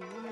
Ooh.